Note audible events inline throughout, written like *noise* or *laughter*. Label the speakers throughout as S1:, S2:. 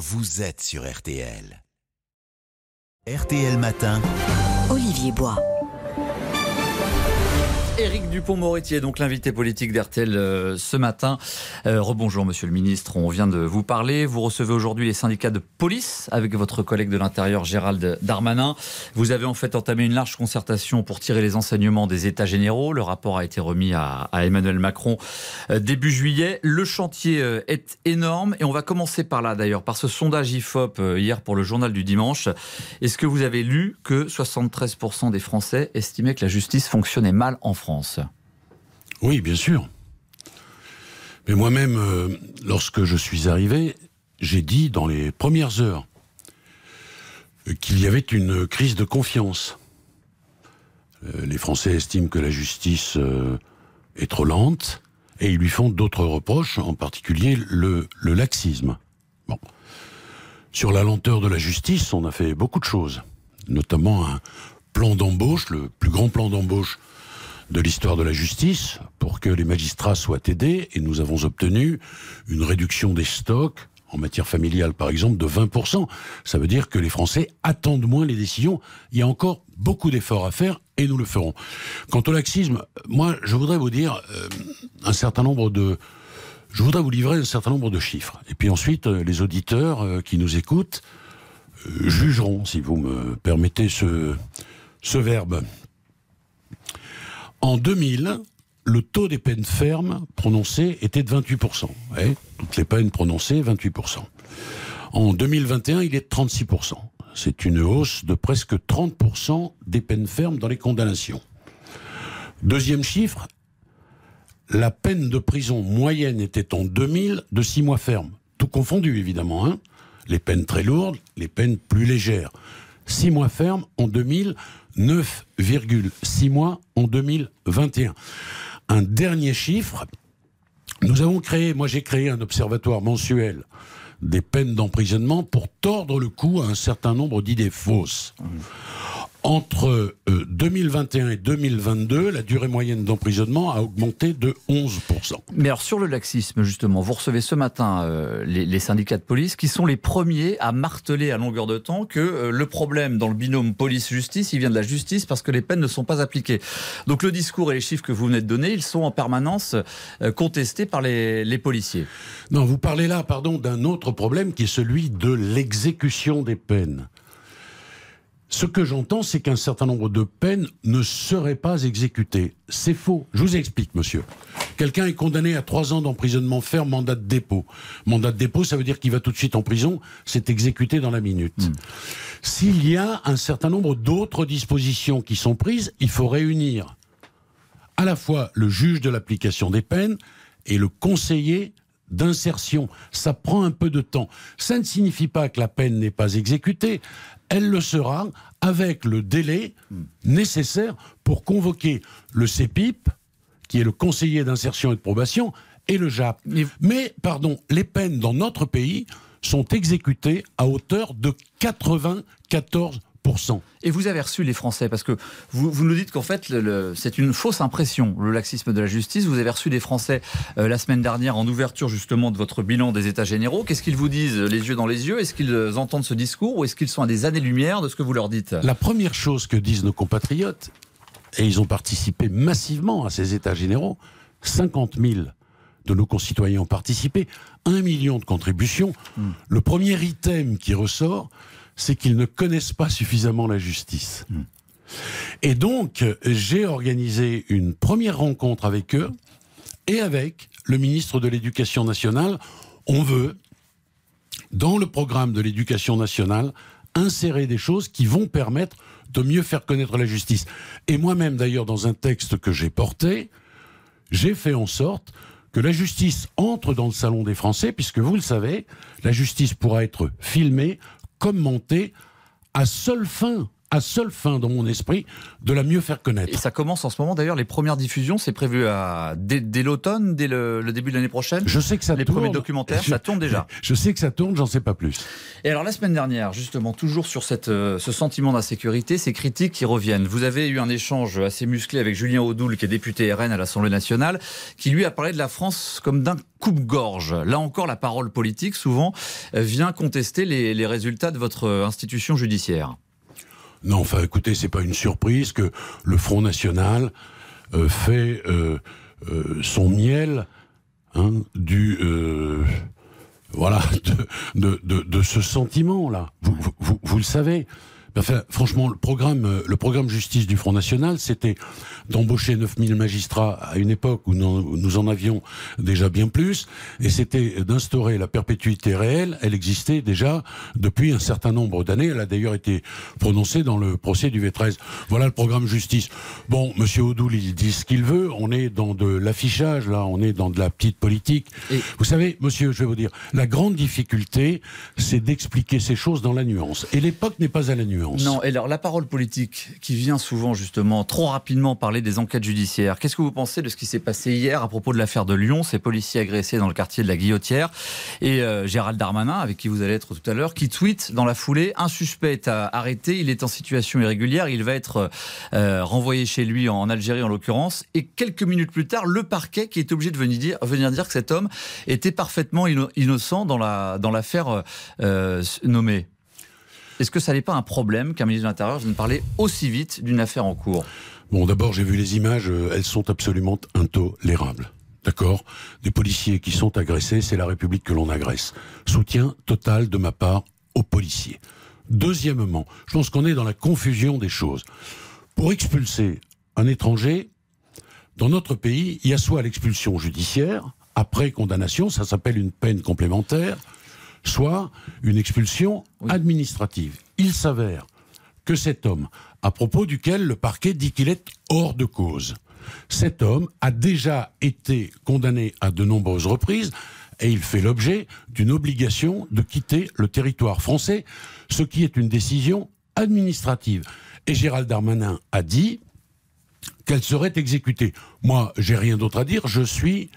S1: vous êtes sur RTL. RTL Matin.
S2: Olivier Bois.
S3: Éric Dupont-Moretti est donc l'invité politique d'RTL euh, ce matin. Euh, rebonjour Monsieur le Ministre, on vient de vous parler. Vous recevez aujourd'hui les syndicats de police avec votre collègue de l'Intérieur Gérald Darmanin. Vous avez en fait entamé une large concertation pour tirer les enseignements des États généraux. Le rapport a été remis à, Emmanuel Macron euh, début juillet. Le chantier est énorme et on va commencer par là d'ailleurs, par ce sondage IFOP hier pour le journal du dimanche. Est-ce que vous avez lu que 73% des Français estimaient que la justice fonctionnait mal en France?
S4: Oui, bien sûr. Mais moi-même, euh, lorsque je suis arrivé, j'ai dit dans les premières heures qu'il y avait une crise de confiance. Euh, les Français estiment que la justice euh, est trop lente et ils lui font d'autres reproches, en particulier le, laxisme. Sur la lenteur de la justice, on a fait beaucoup de choses, notamment un plan d'embauche, le plus grand plan d'embauche de l'histoire de la justice pour que les magistrats soient aidés et nous avons obtenu une réduction des stocks en matière familiale par exemple de 20%. Ça veut dire que les Français attendent moins les décisions. Il y a encore beaucoup d'efforts à faire et nous le ferons. Quant au laxisme, moi je voudrais vous dire euh, un certain nombre de... Je voudrais vous livrer un certain nombre de chiffres. Et puis ensuite, euh, les auditeurs euh, qui nous écoutent jugeront, si vous me permettez ce, ce verbe. En 2000, le taux des peines fermes prononcées était de 28%. toutes les peines prononcées, 28%. En 2021, il est de 36%. C'est une hausse de presque 30% des peines fermes dans les condamnations. Deuxième chiffre, la peine de prison moyenne était en 2000 de 6 mois ferme. Tout confondu, évidemment. Hein les peines très lourdes, les peines plus légères. 6 mois ferme en 2000 9,6 mois en 2021. Un dernier chiffre, nous avons créé, moi j'ai créé un observatoire mensuel des peines d'emprisonnement pour tordre le cou à un certain nombre d'idées fausses. Entre 2021 euh, et 2022, la durée moyenne d'emprisonnement a augmenté de 11%.
S3: Mais alors sur le laxisme, justement, vous recevez ce matin euh, les, syndicats de police qui sont les premiers à marteler à longueur de temps que euh, le problème dans le binôme police-justice, il vient de la justice parce que les peines ne sont pas appliquées. Donc le discours et les chiffres que vous venez de donner, ils sont en permanence contestés par les, les policiers.
S4: Non, vous parlez là, pardon, d'un autre problème qui est celui de l'exécution des peines. Ce que j'entends, c'est qu'un certain nombre de peines ne seraient pas exécutées. C'est faux. Je vous explique, monsieur. Quelqu'un est condamné à trois ans d'emprisonnement ferme, mandat de dépôt. Mandat de dépôt, ça veut dire qu'il va tout de suite en prison. C'est exécuté dans la minute. Hmm. S'il y a un certain nombre d'autres dispositions qui sont prises, il faut réunir à la fois le juge de l'application des peines et le conseiller d'insertion. Ça prend un peu de temps. Ça ne signifie pas que la peine n'est pas exécutée elle le sera avec le délai nécessaire pour convoquer le CEPIP, qui est le conseiller d'insertion et de probation, et le JAP. Mais, pardon, les peines dans notre pays sont exécutées à hauteur de 94
S3: et vous avez reçu les Français, parce que vous, vous nous dites qu'en fait, c'est une fausse impression, le laxisme de la justice. Vous avez reçu des Français euh, la semaine dernière en ouverture justement de votre bilan des États généraux. Qu'est-ce qu'ils vous disent les yeux dans les yeux? Est-ce qu'ils entendent ce discours ou est-ce qu'ils sont à des années-lumière de ce que vous leur dites?
S4: La première chose que disent nos compatriotes, et ils ont participé massivement à ces États généraux, 50 000 de nos concitoyens ont participé, un million de contributions. Hmm. Le premier item qui ressort, c'est qu'ils ne connaissent pas suffisamment la justice. Hmm. Et donc, j'ai organisé une première rencontre avec eux et avec le ministre de l'Éducation nationale. On veut, dans le programme de l'Éducation nationale, insérer des choses qui vont permettre de mieux faire connaître la justice. Et moi-même, d'ailleurs, dans un texte que j'ai porté, j'ai fait en sorte que la justice entre dans le salon des Français, puisque vous le savez, la justice pourra être filmée, commenté à seule fin à seule fin, dans mon esprit, de la mieux faire connaître.
S3: Et ça commence en ce moment. D'ailleurs, les premières diffusions, c'est prévu à, dès, l'automne, dès le, début de l'année prochaine?
S4: Je sais que ça
S3: les
S4: tourne.
S3: Les premiers documentaires, ça tourne déjà. *laughs*
S4: Je sais que ça tourne, j'en sais pas plus.
S3: Et alors, la semaine dernière, justement, toujours sur cette, euh, ce sentiment d'insécurité, ces critiques qui reviennent. Vous avez eu un échange assez musclé avec Julien Audoul, qui est député RN à l'Assemblée nationale, qui lui a parlé de la France comme d'un coupe-gorge. Là encore, la parole politique, souvent, euh, vient contester les, les résultats de votre institution judiciaire.
S4: Non, enfin, écoutez, c'est pas une surprise que le Front National euh, fait euh, euh, son miel hein, du voilà *laughs* de, de, de, ce sentiment-là. Vous, vous, vous, le savez. Enfin, franchement, le programme, le programme justice du Front National, c'était d'embaucher 9000 magistrats à une époque où nous, en avions déjà bien plus, et c'était d'instaurer la perpétuité réelle. Elle existait déjà depuis un certain nombre d'années. Elle a d'ailleurs été prononcée dans le procès du V13. Voilà le programme justice. Bon, Monsieur Odoul, il dit ce qu'il veut. On est dans de l'affichage, là, on est dans de la petite politique. Et vous savez, Monsieur, je vais vous dire, la grande difficulté, c'est d'expliquer ces choses dans la nuance. Et l'époque n'est pas à la nuance.
S3: Non, et alors la parole politique qui vient souvent justement trop rapidement parler des enquêtes judiciaires. Qu'est-ce que vous pensez de ce qui s'est passé hier à propos de l'affaire de Lyon, ces policiers agressés dans le quartier de la Guillotière? Et euh, Gérald Darmanin, avec qui vous allez être tout à l'heure, qui tweet dans la foulée un suspect est arrêté, il est en situation irrégulière, il va être euh, renvoyé chez lui en Algérie en l'occurrence, et quelques minutes plus tard, le parquet qui est obligé de venir dire, que cet homme était parfaitement innocent dans la dans l'affaire euh, nommée. Est-ce que ça n'est pas un problème qu'un ministre de l'Intérieur vienne parler aussi vite d'une affaire en cours?
S4: Bon, d'abord, j'ai vu les images, euh, elles sont absolument intolérables. D'accord? Des policiers qui sont agressés, c'est la République que l'on agresse. Soutien total de ma part aux policiers. Deuxièmement, je pense qu'on est dans la confusion des choses. Pour expulser un étranger, dans notre pays, il y a soit l'expulsion judiciaire, après condamnation, ça s'appelle une peine complémentaire, soit une expulsion administrative. Il s'avère que cet homme, à propos duquel le parquet dit qu'il est hors de cause, cet homme a déjà été condamné à de nombreuses reprises et il fait l'objet d'une obligation de quitter le territoire français, ce qui est une décision administrative. Et Gérald Darmanin a dit qu'elle serait exécutée. Moi, j'ai rien d'autre à dire, je suis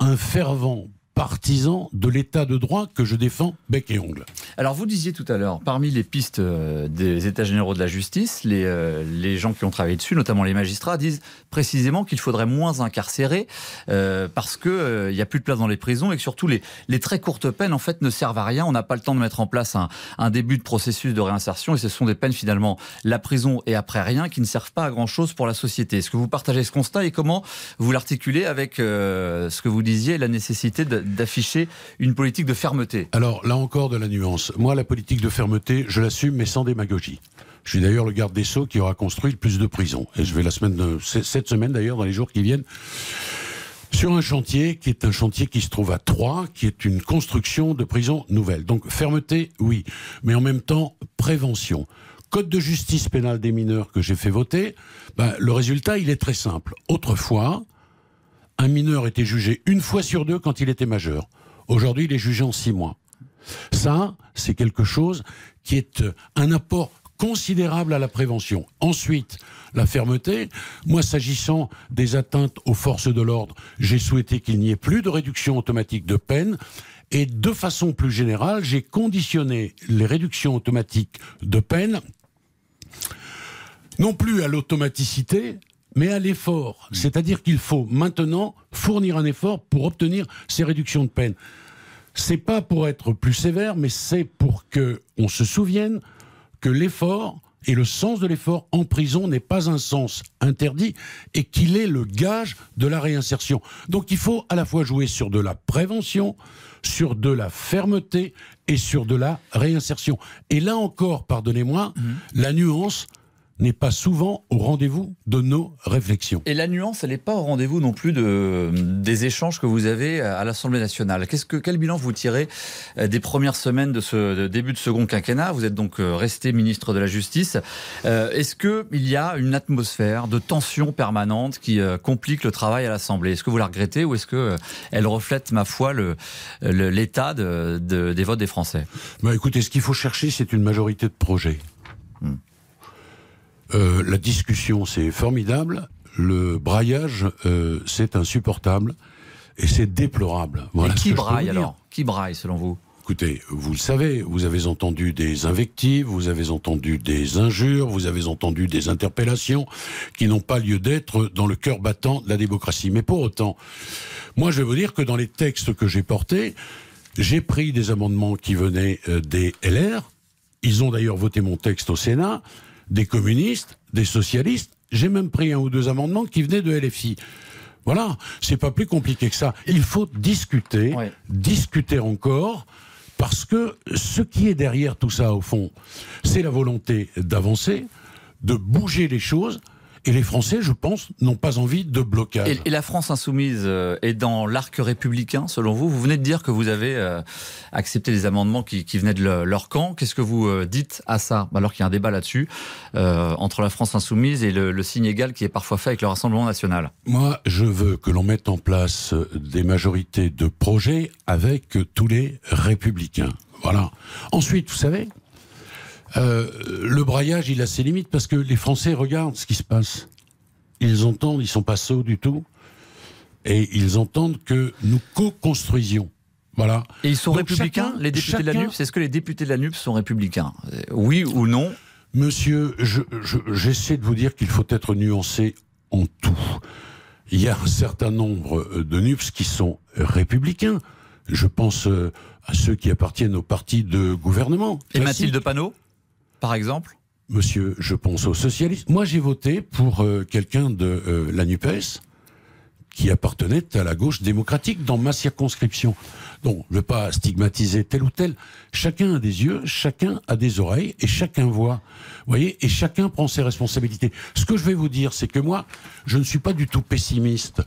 S4: un fervent partisan de l'état de droit que je défends bec et ongle.
S3: Alors vous disiez tout à l'heure, parmi les pistes euh, des États généraux de la justice, les, euh, les gens qui ont travaillé dessus, notamment les magistrats, disent précisément qu'il faudrait moins incarcérer euh, parce qu'il n'y a plus de place dans les prisons et que surtout les, les très courtes peines en fait ne servent à rien. On n'a pas le temps de mettre en place un, un, début de processus de réinsertion et ce sont des peines finalement la prison et après rien qui ne servent pas à grand chose pour la société. Est-ce que vous partagez ce constat et comment vous l'articulez avec ce que vous disiez, la nécessité d'afficher une politique de fermeté?
S4: Alors là encore de la nuance. Moi, la politique de fermeté, je l'assume, mais sans démagogie. Je suis d'ailleurs le garde des Sceaux qui aura construit le plus de prisons. Et je vais la semaine de, cette semaine d'ailleurs, dans les jours qui viennent, sur un chantier qui est un chantier qui se trouve à Troyes, qui est une construction de prisons nouvelles. Donc fermeté, oui, mais en même temps prévention. Code de justice pénale des mineurs que j'ai fait voter, ben, le résultat il est très simple. Autrefois, un mineur était jugé une fois sur deux quand il était majeur. Aujourd'hui, il est jugé en six mois. Ça, c'est quelque chose qui est euh, un apport considérable à la prévention. Ensuite, la fermeté. Moi, s'agissant des atteintes aux forces de l'ordre, j'ai souhaité qu'il n'y ait plus de réduction automatique de peine. Et de façon plus générale, j'ai conditionné les réductions automatiques de peine non plus à l'automaticité, mais à l'effort. C'est-à-dire qu'il faut maintenant fournir un effort pour obtenir ces réductions de peine. C'est pas pour être plus sévère, mais c'est pour que on se souvienne que l'effort et le sens de l'effort en prison n'est pas un sens interdit et qu'il est le gage de la réinsertion. Donc il faut à la fois jouer sur de la prévention, sur de la fermeté et sur de la réinsertion. Et là encore, pardonnez-moi, mmh. la nuance, n'est pas souvent au rendez-vous de nos réflexions.
S3: Et la nuance, elle n'est pas au rendez-vous non plus de, des échanges que vous avez à l'Assemblée nationale. Qu'est-ce que, quel bilan vous tirez euh, des premières semaines de ce début de second quinquennat? Vous êtes donc euh, resté ministre de la Justice. Euh, est-ce qu'il y a une atmosphère de tension permanente qui complique le travail à l'Assemblée? Est-ce que vous la regrettez ou est-ce qu'elle reflète, ma foi, l'état le, de, des votes des Français?
S4: Bah, Écoutez, ce qu'il faut chercher, c'est une majorité de projets. Hmm. Euh, la discussion, c'est formidable. Le braillage, euh, c'est insupportable. Et c'est déplorable.
S3: Voilà Et qui braille alors? Qui braille selon vous?
S4: Écoutez, vous le savez, vous avez entendu des invectives, vous avez entendu des injures, vous avez entendu des interpellations qui n'ont pas lieu d'être dans le cœur battant de la démocratie. Mais pour autant, moi je vais vous dire que dans les textes que j'ai portés, j'ai pris des amendements qui venaient euh, des LR, ils ont d'ailleurs voté mon texte au Sénat, des communistes, des socialistes, j'ai même pris un ou deux amendements qui venaient de LFI. Voilà, c'est pas plus compliqué que ça. Il faut discuter, discuter encore, parce que ce qui est derrière tout ça, au fond, c'est la volonté d'avancer, de bouger les choses. Et les Français, je pense, n'ont pas envie de blocage.
S3: Et, la France insoumise euh, est dans l'arc républicain, selon vous Vous venez de dire que vous avez euh, accepté les amendements qui, venaient de leur camp. Qu'est-ce que vous euh, dites à ça Alors qu'il y a un débat là-dessus entre la France insoumise et le, le, signe égal qui est parfois fait avec le Rassemblement national?
S4: Moi, je veux que l'on mette en place des majorités de projets avec tous les républicains. Voilà. Ensuite, vous savez, euh, le braillage, il a ses limites parce que les Français regardent ce qui se passe. Ils entendent, ils sont pas sots du tout, et ils entendent que nous co-construisions. Voilà.
S3: Et ils sont républicains, les députés de la NUPS Est-ce que les députés de la NUPS sont républicains euh, Oui ou non
S4: Monsieur, j'essaie de vous dire qu'il faut être nuancé en tout. Il y a un certain nombre euh, de NUPS qui sont républicains. Je pense à ceux qui appartiennent au parti de gouvernement.
S3: Et Mathilde Panot par exemple
S4: Monsieur, je pense aux socialistes. Moi, j'ai voté pour euh, quelqu'un de euh, la NUPES qui appartenait à la gauche démocratique dans ma circonscription. Donc, ne pas stigmatiser tel ou tel. Chacun a des yeux, chacun a des oreilles et chacun voit. Vous voyez Et chacun prend ses responsabilités. Ce que je vais vous dire, c'est que moi, je ne suis pas du tout pessimiste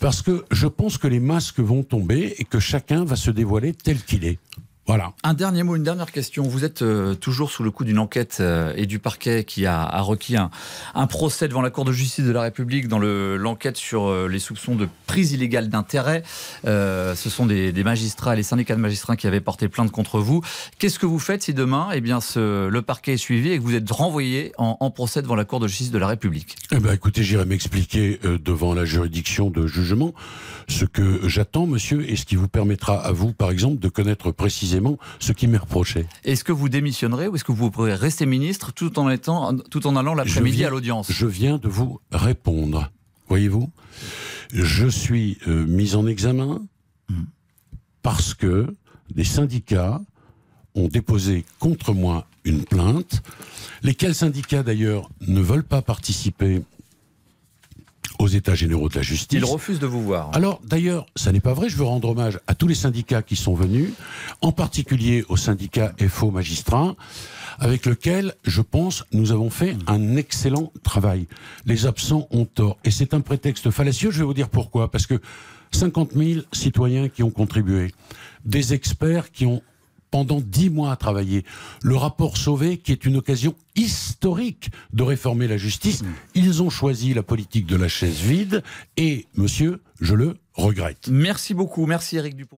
S4: parce que je pense que les masques vont tomber et que chacun va se dévoiler tel qu'il est. Voilà.
S3: Un dernier mot, une dernière question. Vous êtes euh, toujours sous le coup d'une enquête euh, et du parquet qui a, a requis un, un, procès devant la Cour de justice de la République dans l'enquête sur euh, les soupçons de prise illégale d'intérêt. ce sont des, des, magistrats, les syndicats de magistrats qui avaient porté plainte contre vous. Qu'est-ce que vous faites si demain, eh bien, ce, le parquet est suivi et que vous êtes renvoyé en, en procès devant la Cour de justice de la République?
S4: Eh ben, Écoutez, j'irai m'expliquer devant la juridiction de jugement ce que j'attends, monsieur, et ce qui vous permettra à vous, par exemple, de connaître précisément ce qui m'est reproché.
S3: Est-ce que vous démissionnerez ou est-ce que vous pourrez rester ministre tout en, étant, tout en allant l'après-midi à l'audience
S4: Je viens de vous répondre. Voyez-vous Je suis euh, mis en examen parce que des syndicats ont déposé contre moi une plainte. Lesquels syndicats d'ailleurs ne veulent pas participer aux États généraux de la justice.
S3: Ils refusent de vous voir.
S4: Alors, d'ailleurs, ça n'est pas vrai. Je veux rendre hommage à tous les syndicats qui sont venus, en particulier au syndicat FO Magistrats, avec lequel, je pense, nous avons fait un excellent travail. Les absents ont tort. Et c'est un prétexte fallacieux. Je vais vous dire pourquoi. Parce que 50 000 citoyens qui ont contribué, des experts qui ont pendant dix mois à travailler. Le rapport Sauvé, qui est une occasion historique de réformer la justice, mm. ils ont choisi la politique de la chaise vide et, monsieur, je le regrette.
S3: Merci beaucoup. Merci Eric Dupont.